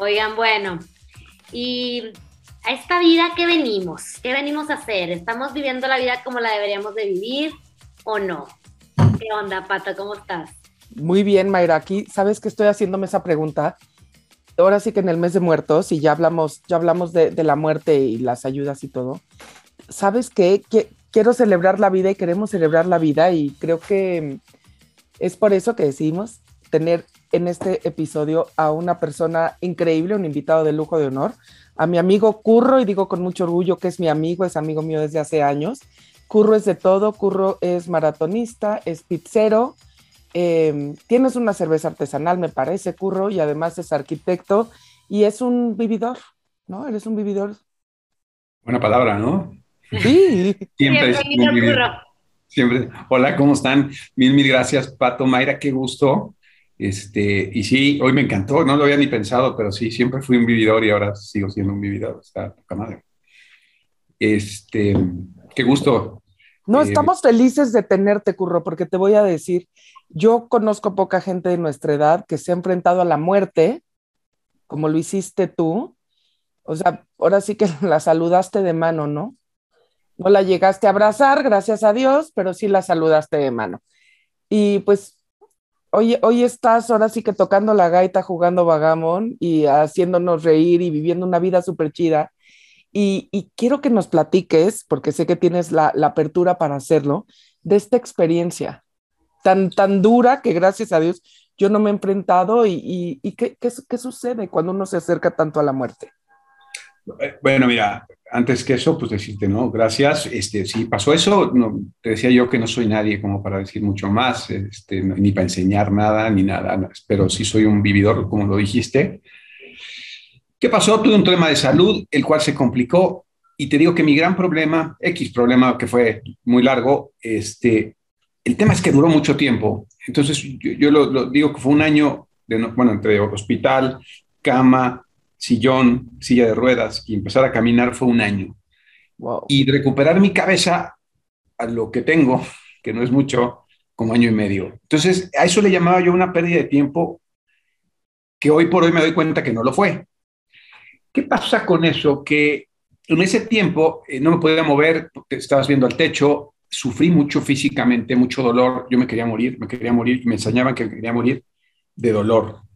Oigan, bueno, y a esta vida, ¿qué venimos? ¿Qué venimos a hacer? ¿Estamos viviendo la vida como la deberíamos de vivir o no? ¿Qué onda, Pato? ¿Cómo estás? Muy bien, Mayra. Aquí, ¿sabes que estoy haciéndome esa pregunta? Ahora sí que en el mes de muertos, y ya hablamos, ya hablamos de, la muerte y las ayudas y todo. ¿Sabes qué? Que, quiero celebrar la vida y queremos celebrar la vida y creo que es por eso que decidimos tener en este episodio a una persona increíble, un invitado de lujo de honor, a mi amigo Curro, y digo con mucho orgullo que es mi amigo, es amigo mío desde hace años. Curro es de todo, Curro es maratonista, es pizzero, em, tienes una cerveza artesanal, me parece, Curro, y además es arquitecto y es un vividor, ¿no? Eres un vividor. Buena palabra, ¿no? Sí. Siempre, siempre. Hola, ¿cómo están? Mil, mil gracias, Pato, Mayra, qué gusto. Este, y sí, hoy me encantó, no lo había ni pensado, pero sí, siempre fui un vividor y ahora sigo siendo un vividor. Está poca madre. Este, qué gusto. No, eh, estamos felices de tenerte, Curro, porque te voy a decir, yo conozco poca gente de nuestra edad que se ha enfrentado a la muerte, como lo hiciste tú. O sea, ahora sí que la saludaste de mano, ¿no? No la llegaste a abrazar, gracias a Dios, pero sí la saludaste de mano. Y pues Hoy, hoy estás ahora sí que tocando la gaita, jugando vagamon y haciéndonos reír y viviendo una vida súper chida. Y, quiero que nos platiques, porque sé que tienes la, apertura para hacerlo, de esta experiencia tan, tan dura que gracias a Dios yo no me he enfrentado y, qué, qué sucede cuando uno se acerca tanto a la muerte. Eh, bueno, mira, antes que eso, pues decirte, ¿no? Gracias. Este, si pasó eso, no, te decía yo que no soy nadie como para decir mucho más, este, ni para enseñar nada, ni nada, pero sí soy un vividor, como lo dijiste. ¿Qué pasó? Tuve un problema de salud, el cual se complicó, y te digo que mi gran problema, X problema que fue muy largo, este, el tema es que duró mucho tiempo. Entonces, yo, lo, digo que fue un año, de, bueno, entre hospital, cama, sillón, silla de ruedas y empezar a caminar fue un año. Y recuperar mi cabeza a lo que tengo, que no es mucho, como año y medio. Entonces, a eso le llamaba yo una pérdida de tiempo que hoy por hoy me doy cuenta que no lo fue. ¿Qué pasa con eso? Que en ese tiempo eh, no me podía mover, estabas viendo al techo, sufrí mucho físicamente, mucho dolor, yo me quería morir, me quería morir me enseñaban que quería morir de dolor.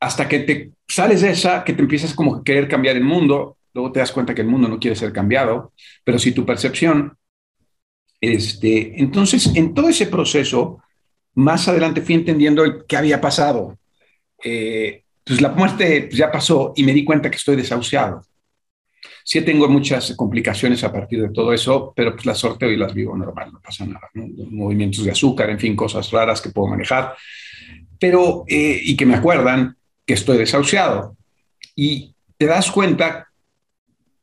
Hasta que te sales de esa, que te empiezas como a querer cambiar el mundo, luego te das cuenta que el mundo no quiere ser cambiado, pero si tu percepción, este, entonces en todo ese proceso, más adelante fui entendiendo qué había pasado. Eh, pues la muerte ya pasó y me di cuenta que estoy desahuciado. Sí tengo muchas complicaciones a partir de todo eso, pero pues la sorte hoy las vivo normal, no pasa nada. Movimientos de azúcar, en fin, cosas raras que puedo manejar, pero eh, y que me acuerdan, que estoy desahuciado. Y te das cuenta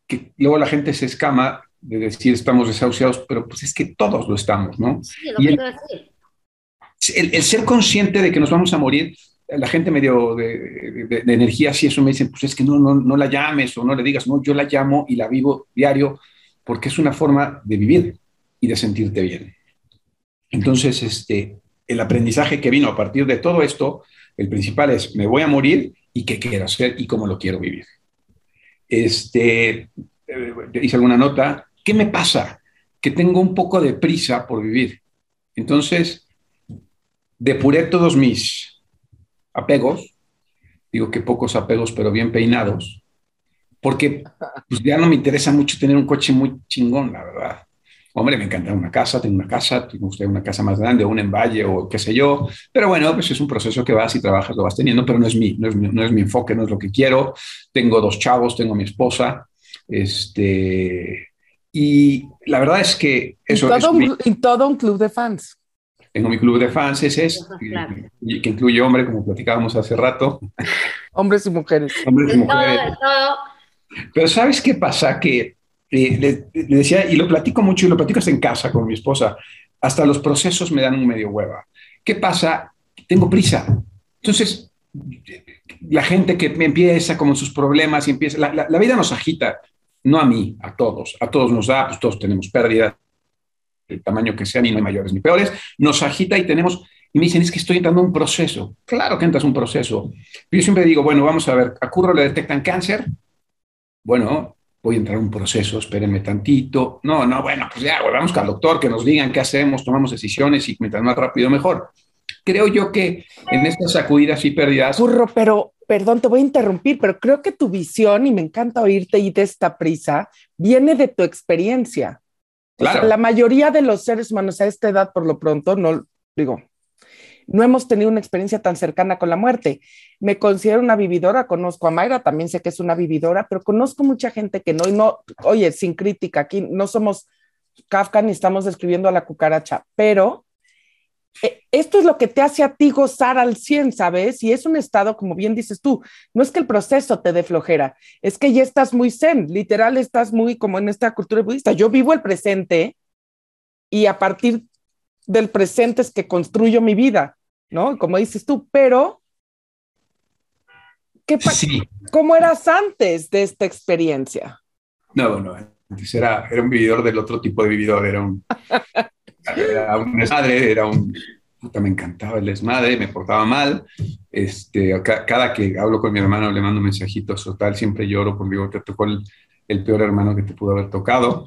que luego la gente se escama de decir estamos desahuciados, pero pues es que todos lo estamos, ¿no? Sí, lo y el, el, ser consciente de que nos vamos a morir, la gente medio de, de, de, energía, si eso me dicen, pues es que no, no, no la llames o no le digas, no, yo la llamo y la vivo diario porque es una forma de vivir y de sentirte bien. Entonces, este, el aprendizaje que vino a partir de todo esto el principal es, me voy a morir y qué quiero hacer y cómo lo quiero vivir. Este, eh, hice alguna nota, ¿qué me pasa? Que tengo un poco de prisa por vivir. Entonces, depuré todos mis apegos, digo que pocos apegos, pero bien peinados, porque pues, ya no me interesa mucho tener un coche muy chingón, la verdad. Hombre, me encanta una casa, tengo una casa, tengo usted una casa más grande, o un en valle, o qué sé yo. Pero bueno, pues es un proceso que vas y trabajas, lo vas teniendo, pero no es mi, no es mi, no es mi enfoque, no es lo que quiero. Tengo dos chavos, tengo mi esposa. Este, y la verdad es que eso es. y todo un club de fans. Tengo mi club de fans, ese es, que, incluye hombres, como platicábamos hace rato. Hombres y mujeres. Hombres y mujeres. Pero ¿sabes qué pasa? Que le, decía, y lo platico mucho y lo platico hasta en casa con mi esposa, hasta los procesos me dan un medio hueva. ¿Qué pasa? Tengo prisa. Entonces, la gente que empieza como sus problemas y empieza, la, la, vida nos agita, no a mí, a todos, a todos nos da, pues todos tenemos pérdidas, el tamaño que sean y no hay mayores ni peores, nos agita y tenemos, y me dicen, es que estoy entrando en un proceso. Claro que entras en un proceso. Yo siempre digo, bueno, vamos a ver, ¿a Curro le detectan cáncer? Bueno, voy a entrar en un proceso, espérenme tantito. No, no, bueno, pues ya, vamos al doctor, que nos digan qué hacemos, tomamos decisiones y mientras más rápido, mejor. Creo yo que en estas sacudidas y pérdidas... Curro, pero, perdón, te voy a interrumpir, pero creo que tu visión, y me encanta oírte y de esta prisa, viene de tu experiencia. Claro. la mayoría de los seres humanos a esta edad, por lo pronto, no, digo, no hemos tenido una experiencia tan cercana con la muerte. Me considero una vividora, conozco a Mayra, también sé que es una vividora, pero conozco mucha gente que no, y no, oye, sin crítica, aquí no somos Kafka ni estamos describiendo a la cucaracha, pero eh, esto es lo que te hace a ti gozar al 100, ¿sabes? Y es un estado, como bien dices tú, no es que el proceso te dé flojera, es que ya estás muy zen, literal estás muy como en esta cultura budista. Yo vivo el presente y a partir del presente es que construyo mi vida, ¿no? Como dices tú, pero ¿qué ¿cómo eras antes de esta experiencia? No, no, antes era, era un vividor del otro tipo de vividor, era un, era un desmadre, era un, puta, me encantaba el desmadre, me portaba mal, este, cada que hablo con mi hermano le mando mensajitos o tal, siempre lloro digo, te tocó el, el peor hermano que te pudo haber tocado.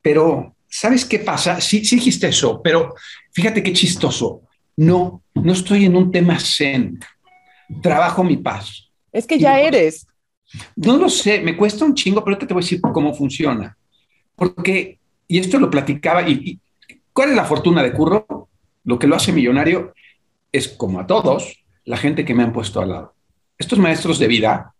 Pero ¿sabes qué pasa? Sí, sí dijiste eso, pero fíjate qué chistoso. No, no estoy en un tema zen. Trabajo mi paz. Es que ya eres. No lo sé, me cuesta un chingo, pero te voy a decir cómo funciona. Porque, y esto lo platicaba, y, ¿cuál es la fortuna de Curro? Lo que lo hace millonario es, como a todos, la gente que me han puesto al lado. Estos maestros de vida,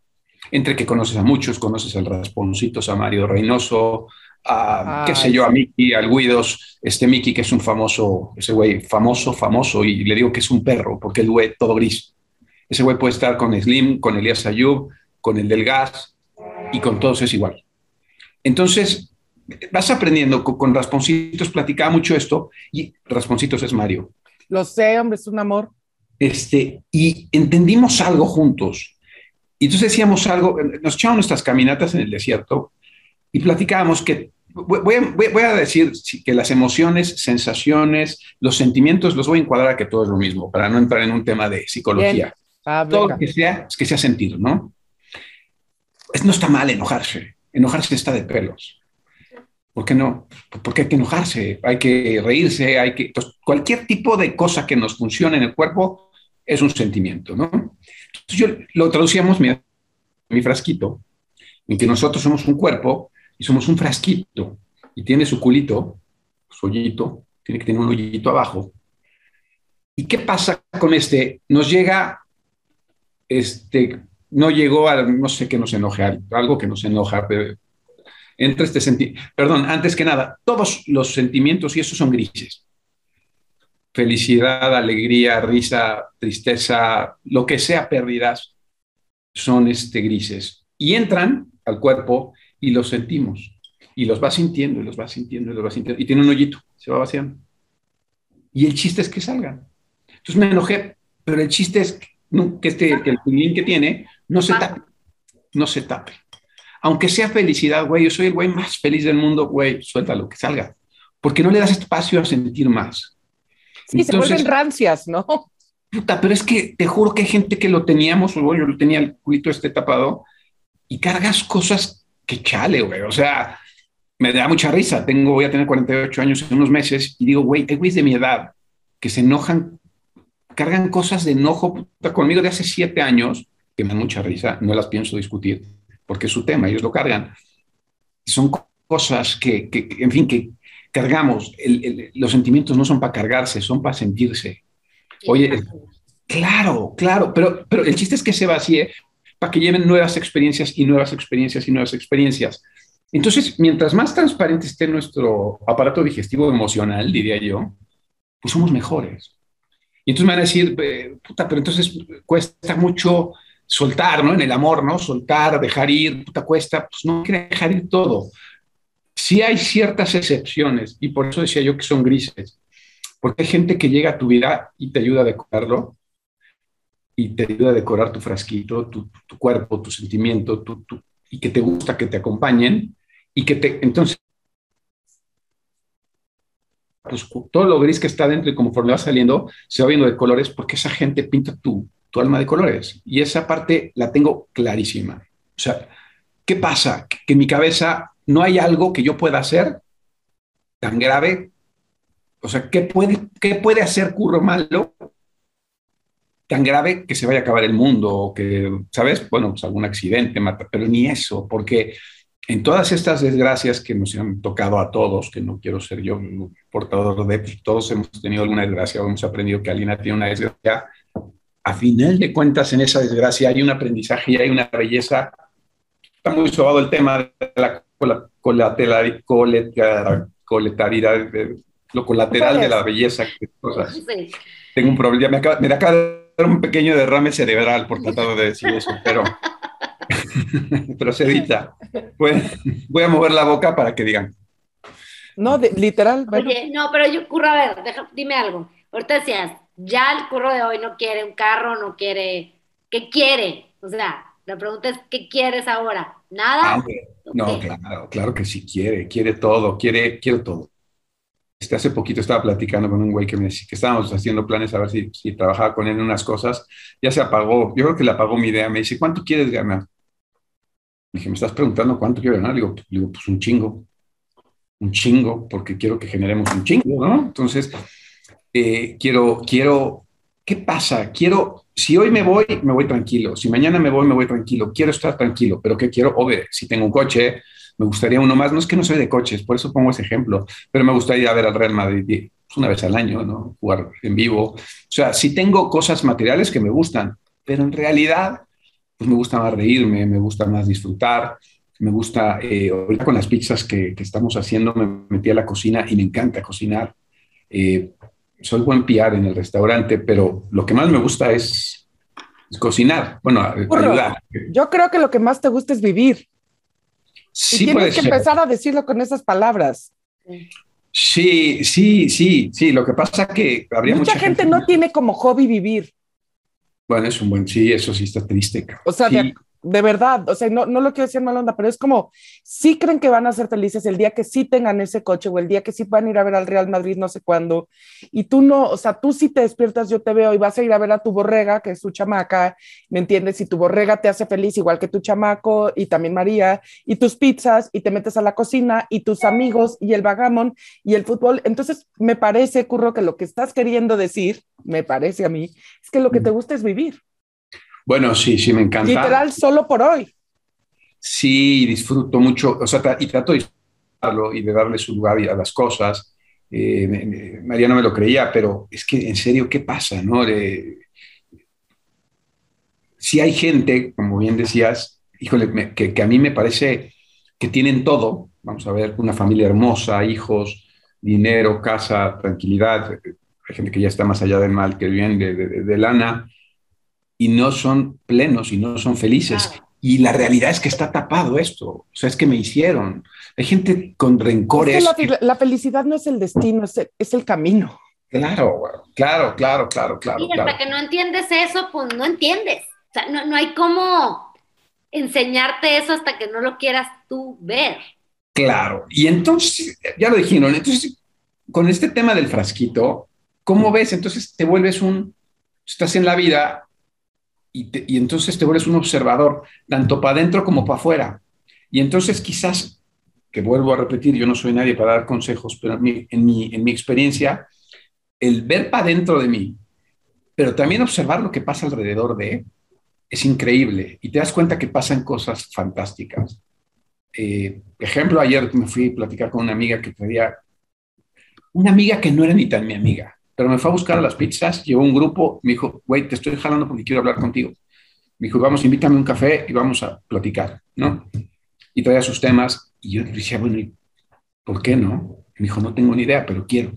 entre que conoces a muchos, conoces al Rasponcito, a Mario Reynoso, a, qué sé yo, a Mickey, al Guidos, este Mickey que es un famoso, ese güey famoso, famoso, y le digo que es un perro, porque el güey todo gris. Ese güey puede estar con Slim, con Elías Ayub, con el del gas, y con todos es igual. Entonces, vas aprendiendo, con, Rasponcitos platicaba mucho esto, y Rasponcitos es Mario. Lo sé, hombre, es un amor. Este, y entendimos algo juntos. Y entonces decíamos algo, nos echábamos nuestras caminatas en el desierto, y platicábamos que voy a, decir que las emociones, sensaciones, los sentimientos los voy a encuadrar a que todo es lo mismo, para no entrar en un tema de psicología. Ah, todo lo que sea, es que sea sentido, ¿no? Es, no está mal enojarse, enojarse está de pelos. ¿Por qué no? Porque hay que enojarse, hay que reírse, hay que... cualquier tipo de cosa que nos funcione en el cuerpo es un sentimiento, ¿no? Entonces yo lo traducíamos mi, mi frasquito, en que nosotros somos un cuerpo y somos un frasquito y tiene su culito, su hoyito, tiene que tener un hoyito abajo. ¿Y qué pasa con este? Nos llega, este, no llegó a, no sé qué nos enoja, algo que nos enoja, pero entre este sentimiento, perdón, antes que nada, todos los sentimientos y esos son grises. Felicidad, alegría, risa, tristeza, lo que sea pérdidas, son este, grises. Y entran al cuerpo y los sentimos. Y los va sintiendo, y los va sintiendo, y los va sintiendo. Y tiene un hoyito, se va vaciando. Y el chiste es que salgan. Entonces me enojé, pero el chiste es que, este, que el pulín que tiene no se tape. No se tape. Aunque sea felicidad, güey, yo soy el güey más feliz del mundo, güey, suéltalo, que salga. Porque no le das espacio a sentir más. Sí, se vuelven rancias, ¿no? Puta, pero es que te juro que hay gente que lo teníamos, o yo lo tenía el culito este tapado, y cargas cosas qué chale, güey. O sea, me da mucha risa. Tengo, voy a tener 48 años en unos meses y digo, güey, hay güeyes de mi edad que se enojan, cargan cosas de enojo conmigo de hace siete años, que me dan mucha risa, no las pienso discutir, porque es su tema, ellos lo cargan. Son cosas que, que en fin, que cargamos. los sentimientos no son para cargarse, son para sentirse. Oye, claro, claro, pero, pero el chiste es que se vacíe para que lleven nuevas experiencias y nuevas experiencias y nuevas experiencias. Entonces, mientras más transparente esté nuestro aparato digestivo emocional, diría yo, pues somos mejores. Y entonces me van a decir, puta, pero entonces cuesta mucho soltar, ¿no? En el amor, ¿no? Soltar, dejar ir, puta, cuesta, pues no quiere dejar ir todo. Sí hay ciertas excepciones, y por eso decía yo que son grises, porque hay gente que llega a tu vida y te ayuda a decorarlo, y te ayuda a decorar tu frasquito, tu, cuerpo, tu sentimiento, y que te gusta que te acompañen y que te, entonces, pues todo lo gris que está dentro y conforme va saliendo, se va viendo de colores porque esa gente pinta tu, tu alma de colores. Y esa parte la tengo clarísima. O sea, ¿qué pasa? Que en mi cabeza no hay algo que yo pueda hacer tan grave. O sea, ¿qué puede, qué puede hacer Curro Malo tan grave que se vaya a acabar el mundo o que, ¿sabes? Bueno, pues algún accidente mata, pero ni eso, porque en todas estas desgracias que nos han tocado a todos, que no quiero ser yo portador de, todos hemos tenido alguna desgracia o hemos aprendido que alguien tiene una desgracia, a final de cuentas en esa desgracia hay un aprendizaje y hay una belleza. Está muy sobado el tema de la colateralidad, lo colateral de la belleza. Tengo un problema, me acaba, me acaba de un pequeño derrame cerebral por tratar de decir eso, pero Procedita. voy a mover la boca para que digan. No, literal. Oye, no, pero yo, curro, a ver, dime algo. Ahorita decías, ya el curro de hoy no quiere un carro, no quiere. ¿Qué quiere? O sea, la pregunta es, ¿qué quieres ahora? ¿Nada? Ah, no, claro, claro que sí quiere, quiere todo, quiere, quiere todo. Este, hace poquito estaba platicando con un güey que me decía que estábamos haciendo planes a ver si, trabajaba con él en unas cosas. Ya se apagó, yo creo que le apagó mi idea. Me dice, ¿cuánto quieres ganar? dije, ¿me estás preguntando cuánto quiero ganar? Le digo, digo, pues un chingo, un chingo, porque quiero que generemos un chingo, ¿no? Entonces, eh, quiero, quiero, ¿qué pasa? Quiero, si hoy me voy, me voy tranquilo, si mañana me voy, me voy tranquilo, quiero estar tranquilo, pero ¿qué quiero? Obvio, si tengo un coche, me gustaría uno más, no es que no soy de coches, por eso pongo ese ejemplo, pero me gustaría ver al Real Madrid pues, una vez al año, ¿no? Jugar en vivo. O sea, si tengo cosas materiales que me gustan, pero en realidad pues me gusta más reírme, me gusta más disfrutar, me gusta, eh, ahorita con las pizzas que, estamos haciendo, me metí a la cocina y me encanta cocinar. Eh, soy buen piar en el restaurante, pero lo que más me gusta es, cocinar, bueno, ayudar. Yo creo que lo que más te gusta es vivir. Sí, y tienes que empezar a decirlo con esas palabras. Sí, sí, sí, sí. Lo que pasa que habría mucha, gente, no tiene como hobby vivir. Bueno, es un buen, sí, eso sí está triste. O sea, de verdad, o sea, no, no lo quiero decir mal onda, pero es como, sí creen que van a ser felices el día que sí tengan ese coche o el día que sí van a ir a ver al Real Madrid no sé cuándo, y tú no, o sea, tú sí te despiertas, yo te veo y vas a ir a ver a tu borrega, que es tu chamaca, ¿me entiendes? Y tu borrega te hace feliz igual que tu chamaco y también María, y tus pizzas, y te metes a la cocina, y tus amigos, y el vagamon, y el fútbol. Entonces, me parece, Curro, que lo que estás queriendo decir, me parece a mí, es que lo que te gusta es vivir. Bueno, sí, sí, me encanta. Literal, solo por hoy. Sí, disfruto mucho, o sea, y trato de disfrutarlo y de darle su lugar a las cosas. Eh, María no me lo creía, pero es que en serio, ¿qué pasa? No? si hay gente, como bien decías, híjole, que, que, a mí me parece que tienen todo, vamos a ver, una familia hermosa, hijos, dinero, casa, tranquilidad, hay gente que ya está más allá del mal, que bien de, de lana, y no son plenos y no son felices. Y la realidad es que está tapado esto. O sea, es que me hicieron. Hay gente con rencores. la, felicidad no es el destino, es el, camino. Claro, claro, claro, claro, claro. Y hasta que no entiendes eso, pues no entiendes. O sea, no, no hay cómo enseñarte eso hasta que no lo quieras tú ver. Claro. Y entonces, ya lo dijeron, entonces, con este tema del frasquito, ¿cómo ves? Entonces te vuelves un, estás en la vida y, entonces te vuelves un observador, tanto para adentro como para afuera. Y entonces quizás, que vuelvo a repetir, yo no soy nadie para dar consejos, pero en mi, en mi, experiencia, el ver para adentro de mí, pero también observar lo que pasa alrededor de, es increíble. Y te das cuenta que pasan cosas fantásticas. Eh, ejemplo, ayer me fui a platicar con una amiga que traía, una amiga que no era ni tan mi amiga, pero me fue a buscar a las pizzas, llevó un grupo, me dijo, güey, te estoy jalando porque quiero hablar contigo. Me dijo, vamos, invítame un café y vamos a platicar, ¿no? Y traía sus temas y yo decía, bueno, ¿y por qué no? Me dijo, no tengo ni idea, pero quiero.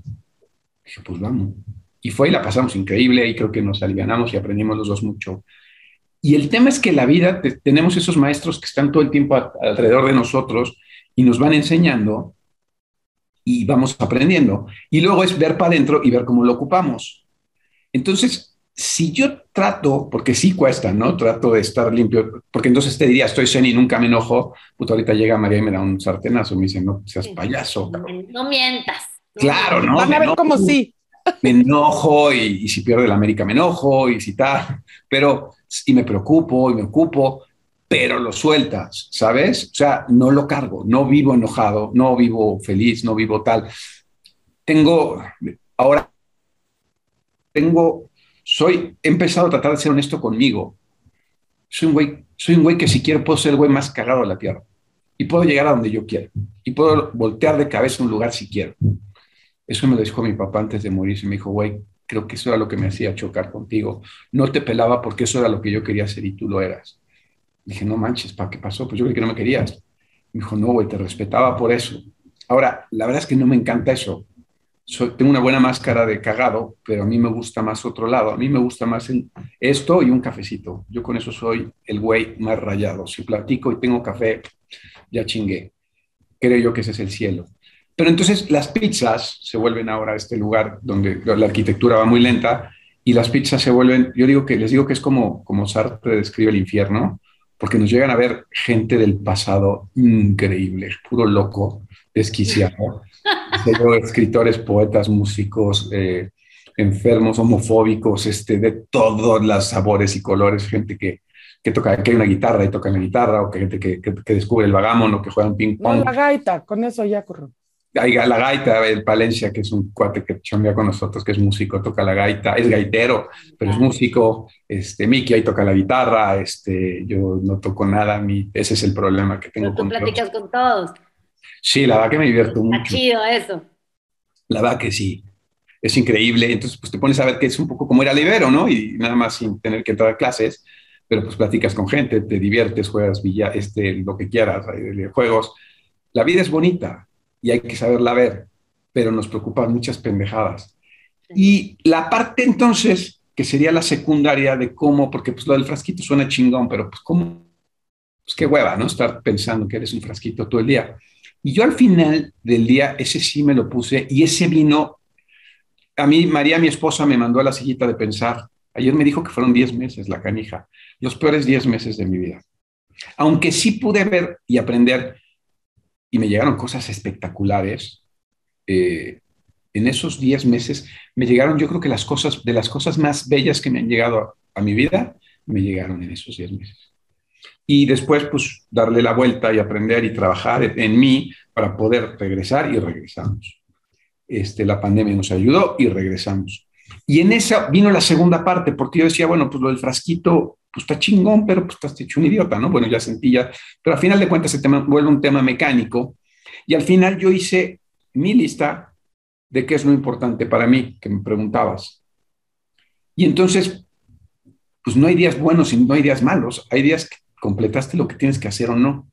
Dije, pues vamos. Y fue y la pasamos increíble y creo que nos alivianamos y aprendimos los dos mucho. Y el tema es que la vida, tenemos esos maestros que están todo el tiempo alrededor de nosotros y nos van enseñando y vamos aprendiendo. Y luego es ver para adentro y ver cómo lo ocupamos. Entonces, si yo trato, porque sí cuesta, ¿no? Trato de estar limpio, porque entonces te diría, estoy zen y nunca me enojo, puto ahorita llega María y me da un sartenazo, me dice, no seas payaso. No mientas. Claro, ¿no? Van a ver como sí. Me enojo y, y si pierde la América me enojo y si tal, pero y me preocupo y me ocupo, pero lo sueltas, ¿sabes? O sea, no lo cargo, no vivo enojado, no vivo feliz, no vivo tal. Tengo, ahora, tengo, soy, he empezado a tratar de ser honesto conmigo. Soy un güey, soy un güey que si quiero puedo ser el güey más cagado de la tierra y puedo llegar a donde yo quiero y puedo voltear de cabeza un lugar si quiero. Eso me lo dijo mi papá antes de morir. Me dijo, güey, creo que eso era lo que me hacía chocar contigo. No te pelaba porque eso era lo que yo quería ser y tú lo eras. Dije, no manches, ¿para qué pasó? Pues yo creo que no me querías. Me dijo, no, güey, te respetaba por eso. Ahora, la verdad es que no me encanta eso. Soy, tengo una buena máscara de cagado, pero a mí me gusta más otro lado. A mí me gusta más esto y un cafecito. Yo con eso soy el güey más rayado. Si platico y tengo café, ya chingué. Creo yo que ese es el cielo. Pero entonces las pizzas se vuelven ahora este lugar donde la arquitectura va muy lenta y las pizzas se vuelven, yo digo que les digo que es como, como Sartre describe el infierno, porque nos llegan a ver gente del pasado increíble, puro loco, desquiciado. escritores, poetas, músicos, eh, enfermos, homofóbicos, este, de todos los sabores y colores, gente que, que toca, que hay una guitarra y toca la guitarra, o que gente que, que, descubre el vagamon o que juega un ping pong. la gaita, con eso ya corro hay la gaita, el Palencia, que es un cuate que chambea con nosotros, que es músico, toca la gaita, es gaitero, pero es músico, este, Miki ahí toca la guitarra, este, yo no toco nada, mi, ese es el problema que tengo pero tú platicas con todos. Sí, la verdad que me divierto mucho. Está chido eso. La verdad que sí, es increíble, entonces pues te pones a ver que es un poco como ir al Ibero, ¿no? Y nada más sin tener que entrar a clases, pero pues platicas con gente, te diviertes, juegas villa, este, lo que quieras, juegos. La vida es bonita, y hay que saberla ver, pero nos preocupan muchas pendejadas. Y la parte entonces, que sería la secundaria de cómo, porque pues lo del frasquito suena chingón, pero pues cómo, pues qué hueva, ¿no? Estar pensando que eres un frasquito todo el día. Y yo al final del día, ese sí me lo puse y ese vino, a mí, María, mi esposa, me mandó a la sillita de pensar. Ayer me dijo que fueron 10 meses la canija, los peores 10 meses de mi vida. Aunque sí pude ver y aprender y me llegaron cosas espectaculares. Eh, en esos 10 meses me llegaron, yo creo que las cosas, de las cosas más bellas que me han llegado a, mi vida, me llegaron en esos 10 meses. Y después, pues, darle la vuelta y aprender y trabajar en mí para poder regresar y regresamos. Este, la pandemia nos ayudó y regresamos. Y en esa vino la segunda parte, porque yo decía, bueno, pues lo del frasquito pues está chingón, pero pues estás hecho un idiota, ¿no? Bueno, ya sentí ya, pero al final de cuentas se tema vuelve un tema mecánico y al final yo hice mi lista de qué es lo importante para mí, que me preguntabas. Y entonces, pues no hay días buenos y no hay días malos, hay días que completaste lo que tienes que hacer o no.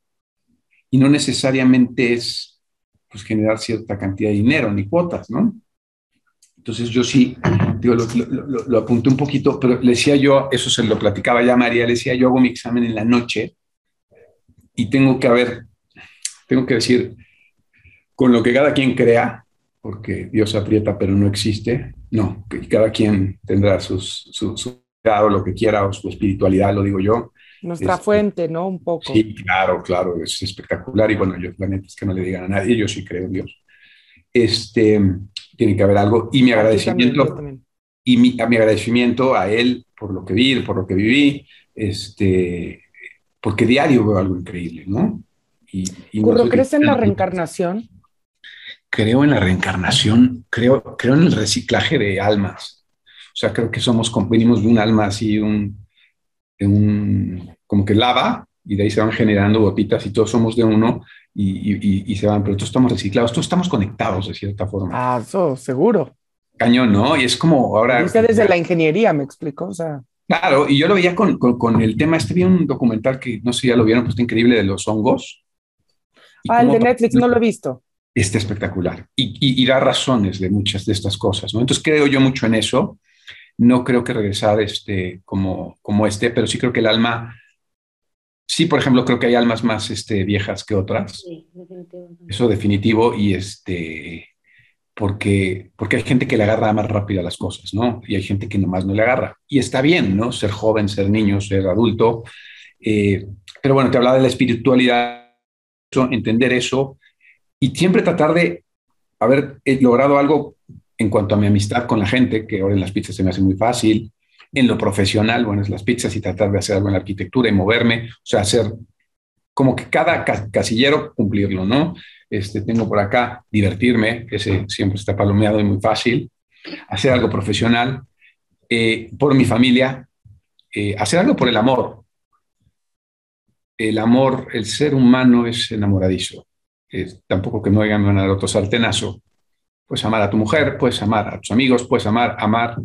Y no necesariamente es pues, generar cierta cantidad de dinero ni cuotas, ¿no? Entonces yo sí, digo, lo, apunté un poquito, pero le decía yo, eso se lo platicaba ya María, le decía yo hago mi examen en la noche y tengo que haber, tengo que decir, con lo que cada quien crea, porque Dios aprieta pero no existe, no, que cada quien tendrá sus, su, su lo que quiera, o su espiritualidad, lo digo yo. Nuestra este, fuente, ¿no? Un poco. Sí, claro, claro, es espectacular y bueno, yo la neta es que no le digan a nadie, yo sí creo en Dios. Este, tiene que haber algo. Y mi agradecimiento, y mi, a mi agradecimiento a él por lo que vi, por lo que viví, este, porque diario veo algo increíble, ¿no? Y, ¿crees en la reencarnación? Creo en la reencarnación, creo, creo en el reciclaje de almas. O sea, creo que somos, venimos de un alma así, un, un, como que lava, y de ahí se van generando gotitas y todos somos de uno, y, se van, pero todos estamos reciclados, todos estamos conectados de cierta forma. Ah, eso, seguro. Cañón, ¿no? Y es como ahora... Dice desde la ingeniería, me explico, o sea... Claro, y yo lo veía con, con, el tema, este vi un documental que no sé si ya lo vieron, pues está increíble de los hongos. Ah, el de Netflix, no lo he visto. Está espectacular y, y, da razones de muchas de estas cosas, ¿no? Entonces creo yo mucho en eso. No creo que regresar este, como, como este, pero sí creo que el alma Sí, por ejemplo, creo que hay almas más este, viejas que otras. Sí, Eso definitivo y este, porque, porque hay gente que le agarra más rápido a las cosas, ¿no? Y hay gente que nomás no le agarra. Y está bien, ¿no? Ser joven, ser niño, ser adulto. Eh, pero bueno, te hablaba de la espiritualidad, entender eso y siempre tratar de haber logrado algo en cuanto a mi amistad con la gente, que ahora en las pizzas se me hace muy fácil, en lo profesional, bueno, es las pizzas y tratar de hacer algo en la arquitectura y moverme, o sea, hacer como que cada casillero cumplirlo, ¿no? Este, tengo por acá divertirme, ese siempre está palomeado y muy fácil, hacer algo profesional, eh, por mi familia, eh, hacer algo por el amor. El amor, el ser humano es enamoradizo. tampoco que me oigan van a dar otro sartenazo. Puedes amar a tu mujer, puedes amar a tus amigos, puedes amar, amar.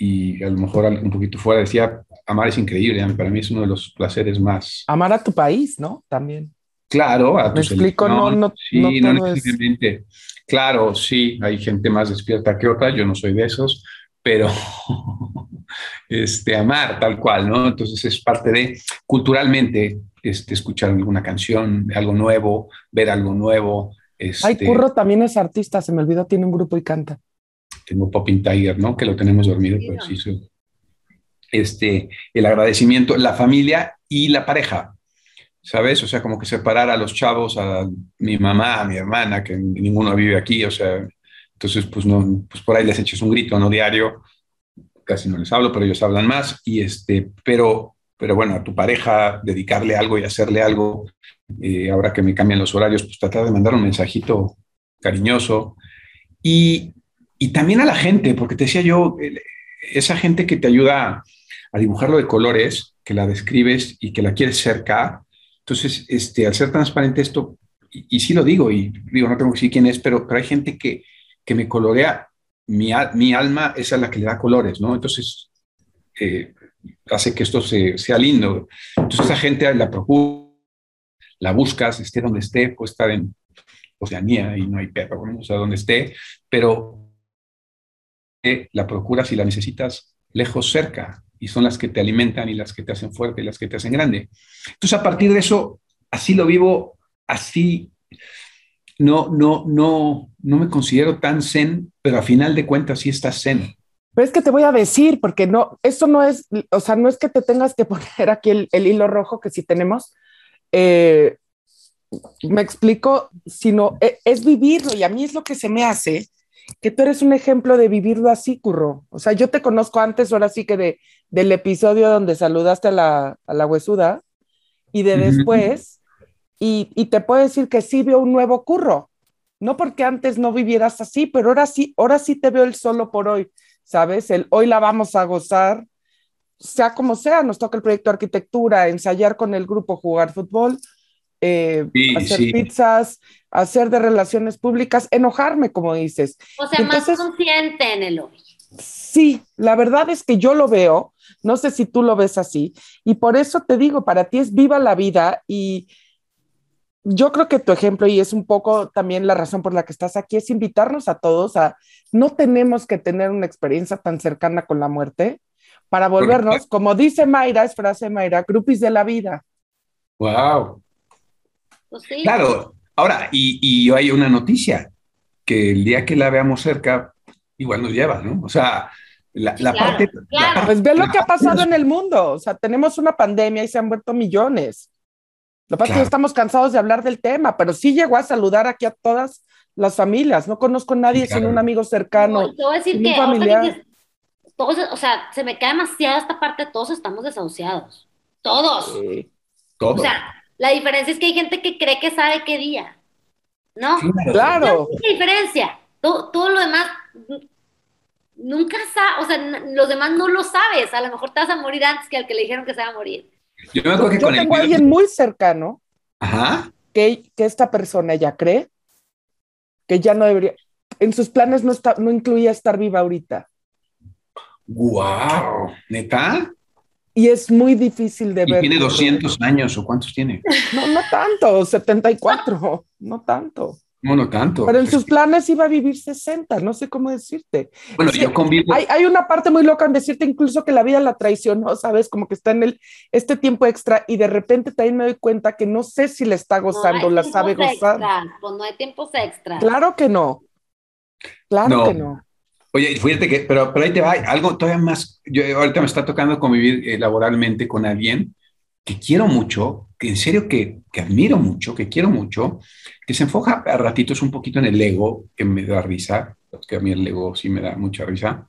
Y a lo mejor un poquito fuera decía, amar es increíble. Para mí es uno de los placeres más. Amar a tu país, ¿no? También. Claro, a tu Me explico, no, no, sí, no, necesariamente. Claro, sí, hay gente más despierta que otra, yo no soy de esos, pero este, amar tal cual, ¿no? Entonces es parte de, culturalmente, este, escuchar alguna canción, algo nuevo, ver algo nuevo. Este, Ay, Curro también es artista, se me olvidó, tiene un grupo y canta. Tengo Popping Tiger, ¿no? Que lo tenemos dormido, pero sí, sí. Este, el agradecimiento, la familia y la pareja, ¿sabes? O sea, como que separar a los chavos, a mi mamá, a mi hermana, que ninguno vive aquí, o sea, entonces, pues, no, pues por ahí les eches un grito, no diario, casi no les hablo, pero ellos hablan más, y este, pero, pero bueno, a tu pareja dedicarle algo y hacerle algo, eh, ahora que me cambian los horarios, pues tratar de mandar un mensajito cariñoso, y, y también a la gente, porque te decía yo, esa gente que te ayuda a dibujarlo de colores, que la describes y que la quieres cerca, entonces, este, al ser transparente esto, y, sí lo digo, y digo, no tengo que decir quién es, pero, pero hay gente que que me colorea, mi, mi alma es a la que le da colores, ¿no? Entonces, eh, hace que esto sea lindo. Entonces, esa gente la procura, la buscas, esté donde esté, puede estar en Oceanía y no hay perro, o sea, donde esté, pero eh, la procuras y la necesitas lejos, cerca, y son las que te alimentan y las que te hacen fuerte y las que te hacen grande. Entonces, a partir de eso, así lo vivo, así no, no, no, no me considero tan zen, pero a final de cuentas sí estás zen. Pero es que te voy a decir, porque no, esto no es, o sea, no es que te tengas que poner aquí el, hilo rojo que sí tenemos. Eh, me explico, sino e, es, vivirlo y a mí es lo que se me hace que tú eres un ejemplo de vivirlo así, Curro. O sea, yo te conozco antes, ahora sí que de, del episodio donde saludaste a la, a la huesuda y de después y, te puedo decir que sí veo un nuevo curro. No porque antes no vivieras así, pero ahora sí, ahora sí te veo el solo por hoy, ¿sabes? El hoy la vamos a gozar, sea como sea, nos toca el proyecto de arquitectura, ensayar con el grupo, jugar fútbol, eh, hacer pizzas, hacer de relaciones públicas, enojarme, como dices. O sea, más consciente en el hoy. Sí, la verdad es que yo lo veo, no sé si tú lo ves así, y por eso te digo, para ti es viva la vida y yo creo que tu ejemplo, y es un poco también la razón por la que estás aquí, es invitarnos a todos a, no tenemos que tener una experiencia tan cercana con la muerte para volvernos, como dice Mayra, es frase de Mayra, grupis de la vida. Wow. Pues claro, ahora, y, y hay una noticia, que el día que la veamos cerca, igual nos lleva, ¿no? O sea, la, parte, Pues ve lo que ha pasado en el mundo, o sea, tenemos una pandemia y se han muerto millones. Lo que pasa es que estamos cansados de hablar del tema, pero sí llegó a saludar aquí a todas las familias. No conozco a nadie sin un amigo cercano. No, decir que, familiar. todos, o sea, se me queda demasiado esta parte, todos estamos desahuciados. Todos. todos. O sea, la diferencia es que hay gente que cree que sabe qué día. ¿No? Claro. ¿Qué diferencia? Todo, todo lo demás nunca sabe, o sea, los demás no lo sabes. A lo mejor te vas a morir antes que al que le dijeron que se va a morir. Yo, tengo a alguien muy cercano Que, que esta persona ya cree que ya no debería, en sus planes no, está, no incluía estar viva ahorita. ¡Wow! ¿Neta? Y es muy difícil de ver. ¿Tiene 200 años o cuántos tiene? No, no tanto, 74, no tanto. No, no tanto. Pero en sus planes iba a vivir 60, no sé cómo decirte. Bueno, yo convivo. Hay, hay, una parte muy loca en decirte incluso que la vida la traicionó, ¿sabes? Como que está en el, este tiempo extra y de repente también me doy cuenta que no sé si le está gozando, la sabe gozar. Pues no hay tiempos extra. Claro que no. Claro que no. Oye, fíjate que, pero, pero ahí te va, algo todavía más. Yo ahorita me está tocando convivir eh, laboralmente con alguien que quiero mucho, que en serio que, que admiro mucho, que quiero mucho, que se enfoca a ratitos un poquito en el ego, que me da risa, que a mí el ego sí me da mucha risa.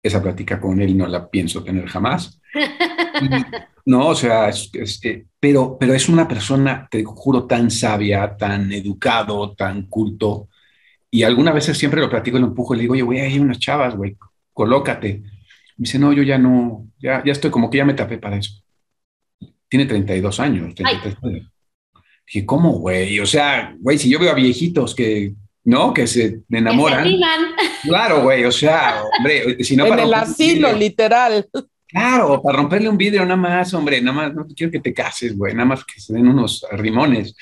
Esa plática con él no la pienso tener jamás. no, o sea, es, eh, pero, pero es una persona, te juro, tan sabia, tan educado, tan culto. Y algunas veces siempre lo platico y lo empujo y le digo, oye, güey, hay unas chavas, güey, colócate. Me dice, no, yo ya no, ya, ya estoy como que ya me tapé para eso. Tiene 32 años, 33 años. Dije, ¿cómo, güey? O sea, güey, si yo veo a viejitos que, ¿no? Que se enamoran. claro, güey, o sea, hombre, si no En el asilo, literal. Claro, para romperle un vidrio nada más, hombre, nada más, no quiero que te cases, güey, nada más que se den unos rimones,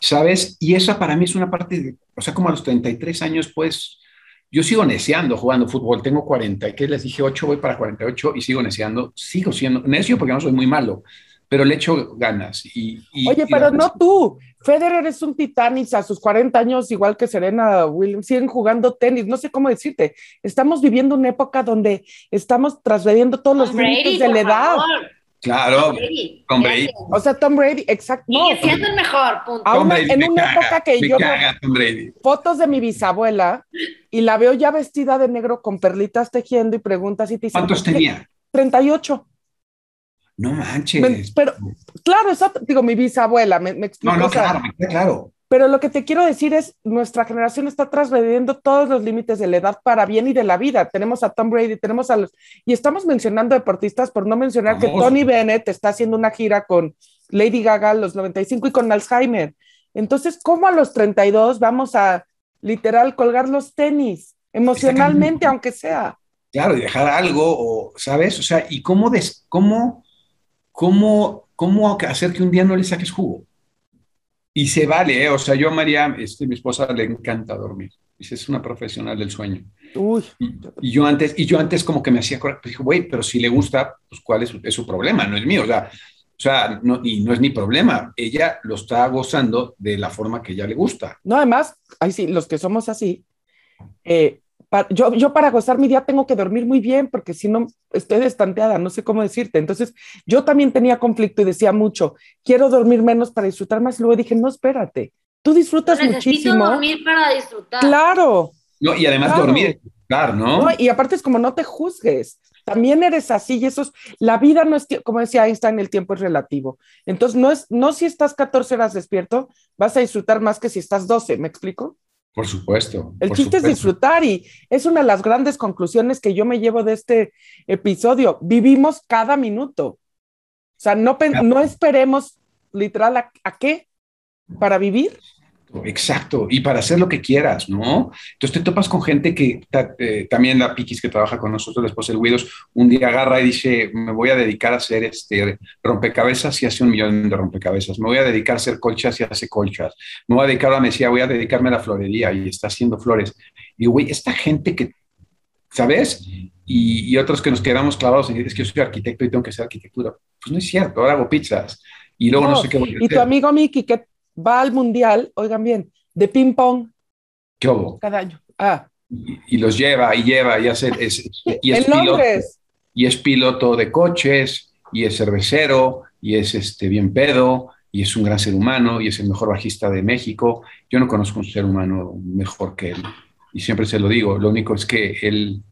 ¿sabes? Y esa para mí es una parte, de, o sea, como a los 33 años, pues, yo sigo neceando jugando fútbol, tengo 40, ¿qué les dije? 8, voy para 48 y sigo neceando, sigo siendo necio porque no soy muy malo, pero le echo ganas. Y, Oye, pero no tú. Federer es un titán y a sus 40 años, igual que Serena Williams, siguen jugando tenis. No sé cómo decirte. Estamos viviendo una época donde estamos trasgrediendo todos los límites de la edad. Claro, Tom Brady. O sea, Tom Brady, exacto. No, siendo el mejor, punto. en una época que yo veo fotos de mi bisabuela y la veo ya vestida de negro con perlitas tejiendo y preguntas y te ¿Cuántos tenía? 38. No manches. pero, claro, eso, digo, mi bisabuela me, me explicó. No, no, claro, claro. Pero lo que te quiero decir es, nuestra generación está trasgrediendo todos los límites de la edad para bien y de la vida. Tenemos a Tom Brady, tenemos a los... Y estamos mencionando deportistas por no mencionar que Tony Bennett está haciendo una gira con Lady Gaga a los 95 y con Alzheimer. Entonces, ¿cómo a los 32 vamos a literal colgar los tenis? Emocionalmente, aunque sea. Claro, y dejar algo, o, ¿sabes? O sea, ¿y cómo, des, cómo ¿cómo, cómo hacer que un día no le saques jugo? Y se vale, ¿eh? o sea, yo a María, este, mi esposa, le encanta dormir. Dice, es una profesional del sueño. Uy. Y, yo antes, y yo antes como que me hacía, pues dije, güey, pero si le gusta, pues cuál es, es, su problema, no es mío. O sea, o sea no, y no es mi problema. Ella lo está gozando de la forma que ella le gusta. No, además, ahí sí, los que somos así, eh, yo, yo para gozar mi día tengo que dormir muy bien porque si no estoy destanteada, no sé cómo decirte. Entonces yo también tenía conflicto y decía mucho, quiero dormir menos para disfrutar más. Y luego dije, no, espérate, tú disfrutas necesito muchísimo. dormir para disfrutar. Claro. No, y además dormir, claro, ¿no? Y aparte es como no te juzgues. También eres así y eso es, la vida no es, como decía Einstein, el tiempo es relativo. Entonces, no es, no si estás 14 horas despierto, vas a disfrutar más que si estás 12, ¿me explico? Por supuesto. El chiste es disfrutar y es una de las grandes conclusiones que yo me llevo de este episodio. Vivimos cada minuto. O sea, no, no esperemos literal a qué para vivir. Exacto, y para hacer lo que quieras, ¿no? Entonces te topas con gente que eh, también la Piquis que trabaja con nosotros, después el Guidos, un día agarra y dice, me voy a dedicar a hacer este rompecabezas y hace un millón de rompecabezas, me voy a dedicar a hacer colchas y hace colchas, me voy a dedicar a, me decía, voy a dedicarme a la florería y está haciendo flores. Y güey, esta gente que, ¿sabes? Y, otros que nos quedamos clavados en, es que yo soy arquitecto y tengo que hacer arquitectura. Pues no es cierto, ahora hago pizzas. Y luego no, sé qué voy a hacer. Y tu amigo Miki, ¿qué va al mundial, oigan bien, de ping pong. ¿Qué hubo? Cada año. Ah. Y, los lleva y lleva y hace. Es, y es piloto, y es piloto de coches, y es cervecero, y es este, bien pedo, y es un gran ser humano, y es el mejor bajista de México. Yo no conozco un ser humano mejor que él. Y siempre se lo digo, lo único es que él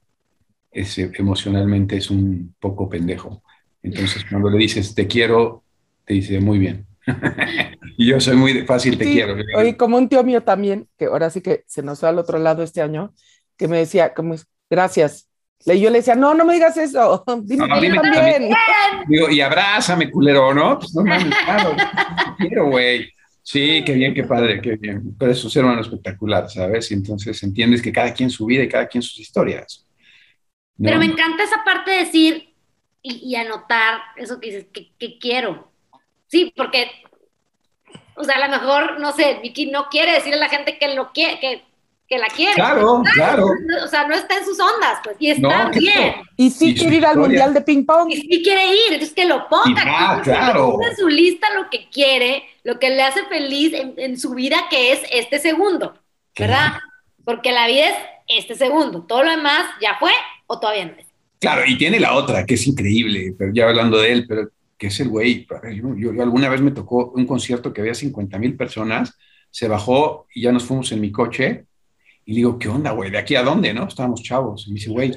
es, emocionalmente es un poco pendejo. Entonces, cuando le dices te quiero, te dice muy bien. y yo soy muy fácil, te quiero. Oye, como un tío mío también, que ahora sí que se nos fue al otro lado este año, que me decía, como, gracias. Y yo le decía, no, no me digas eso, dime, no, dime también. Digo, y abrázame, culero, ¿no? Pues no mames, claro, te quiero, güey. Sí, qué bien, qué padre, qué bien. Pero es un ser humano espectacular, ¿sabes? Y entonces entiendes que cada quien su vida y cada quien sus historias. Pero me encanta esa parte de decir y, anotar eso que dices, que quiero. Sí, porque, o sea, a lo mejor, no sé, Vicky no quiere decirle a la gente que lo quiere, que, que la quiere. Claro, claro. O sea, no está en sus ondas, pues, y está bien. Y sí quiere ir al Mundial de Ping Pong. Y sí quiere ir, entonces que lo ponga. Claro. Que en su lista lo que quiere, lo que le hace feliz en, su vida, que es este segundo, ¿verdad? Porque la vida es este segundo. Todo lo demás ya fue o todavía no es. Claro, y tiene la otra, que es increíble, pero ya hablando de él, pero que es el güey. Yo, alguna vez me tocó un concierto que había 50 mil personas, se bajó y ya nos fuimos en mi coche. Y digo, ¿qué onda, güey? ¿De aquí a dónde, no? Estábamos chavos. Y me dice, güey,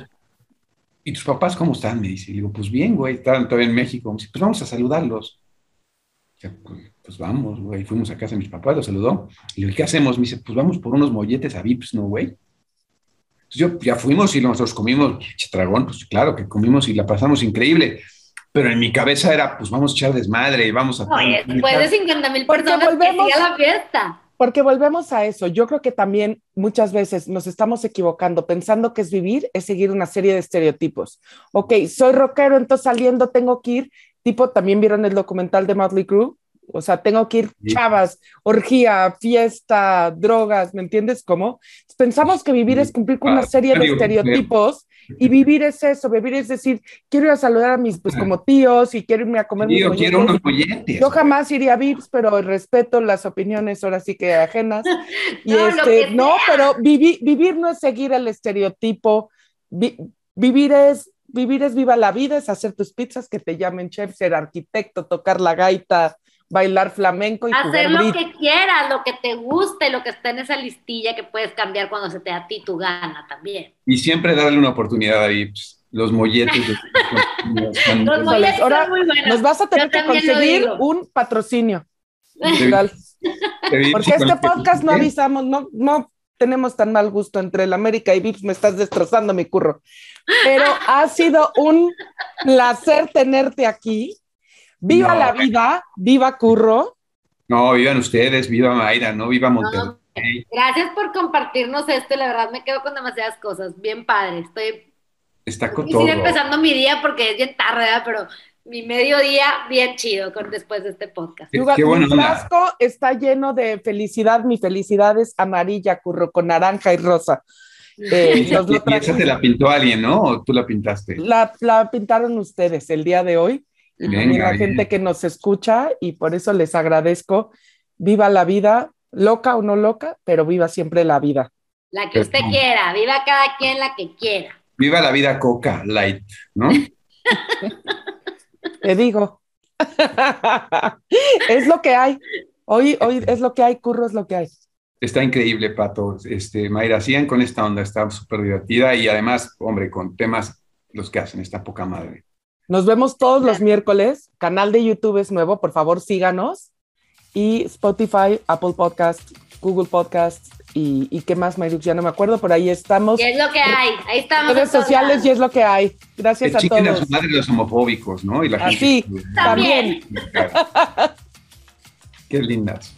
¿y tus papás cómo están? Me dice. Y digo, pues bien, güey, están todavía en México. Me dice, pues vamos a saludarlos. Pues, pues, vamos, güey. Fuimos a casa de mis papás, los saludó. Y le dije, ¿qué hacemos? Me dice, pues vamos por unos molletes a Vips, ¿no, güey? yo ya fuimos y nosotros comimos, dragón, pues claro que comimos y la pasamos increíble. Pero en mi cabeza era, pues vamos a echar desmadre y vamos a... Oye, después de 50 mil personas volvemos, que la fiesta. Porque volvemos a eso. Yo creo que también muchas veces nos estamos equivocando pensando que es vivir, es seguir una serie de estereotipos. Ok, soy rockero, entonces saliendo tengo que ir. Tipo, también vieron el documental de Motley Crue, o sea, tengo que ir chavas, orgía, fiesta, drogas, ¿me entiendes cómo? Pensamos que vivir es cumplir con una serie de estereotipos y vivir es eso, vivir es decir, quiero ir a saludar a mis, pues como tíos y quiero irme a comer Yo quiero unos. Yo jamás iría a VIPs, pero respeto las opiniones ahora sí que ajenas. Y no, este, no, pero vivir no es seguir el estereotipo, vivir es vivir es viva la vida, es hacer tus pizzas, que te llamen chef, ser arquitecto, tocar la gaita, bailar flamenco y hacer lo que quieras, lo que te guste, lo que está en esa listilla que puedes cambiar cuando se te da a ti tu gana también. Y siempre darle una oportunidad a Ips, los molletes. los molletes Ahora muy buenos. nos vas a tener que conseguir un patrocinio. Porque este podcast no avisamos, no, no tenemos tan mal gusto entre el América y Vips, me estás destrozando mi curro. Pero ha sido un placer tenerte aquí. Viva la vida, viva Curro. No, vivan ustedes, viva Mayra, no viva Monterrey. gracias por compartirnos esto, la verdad me quedo con demasiadas cosas, bien padre, estoy... Está con todo. empezando mi día porque es bien tarde, pero mi mediodía bien chido con, después de este podcast. Qué, mi frasco está lleno de felicidad, mi felicidad es amarilla, curro, con naranja y rosa. Eh, y, esa te la pintó alguien, ¿no? ¿O tú la pintaste? La, la pintaron ustedes el día de hoy y la gente que nos escucha y por eso les agradezco. Viva la vida, loca o no loca, pero viva siempre la vida. La que usted quiera, viva cada quien la que quiera. Viva la vida coca, light, ¿no? Te digo. es lo que hay. Hoy, hoy es lo que hay, curro es lo que hay. Está increíble, Pato. Este, Mayra, sigan con esta onda, está súper divertida y además, hombre, con temas los que hacen, está poca madre. Nos vemos todos los miércoles. Canal de YouTube es nuevo, por favor síganos. Y Spotify, Apple Podcast, Google Podcast y, qué más, Mayrux, ya no me acuerdo, por ahí estamos. Y es lo que hay, ahí estamos. Redes sociales y es lo que hay. Gracias a todos. a su madre los homofóbicos, ¿no? Y la Así, también. Qué lindas.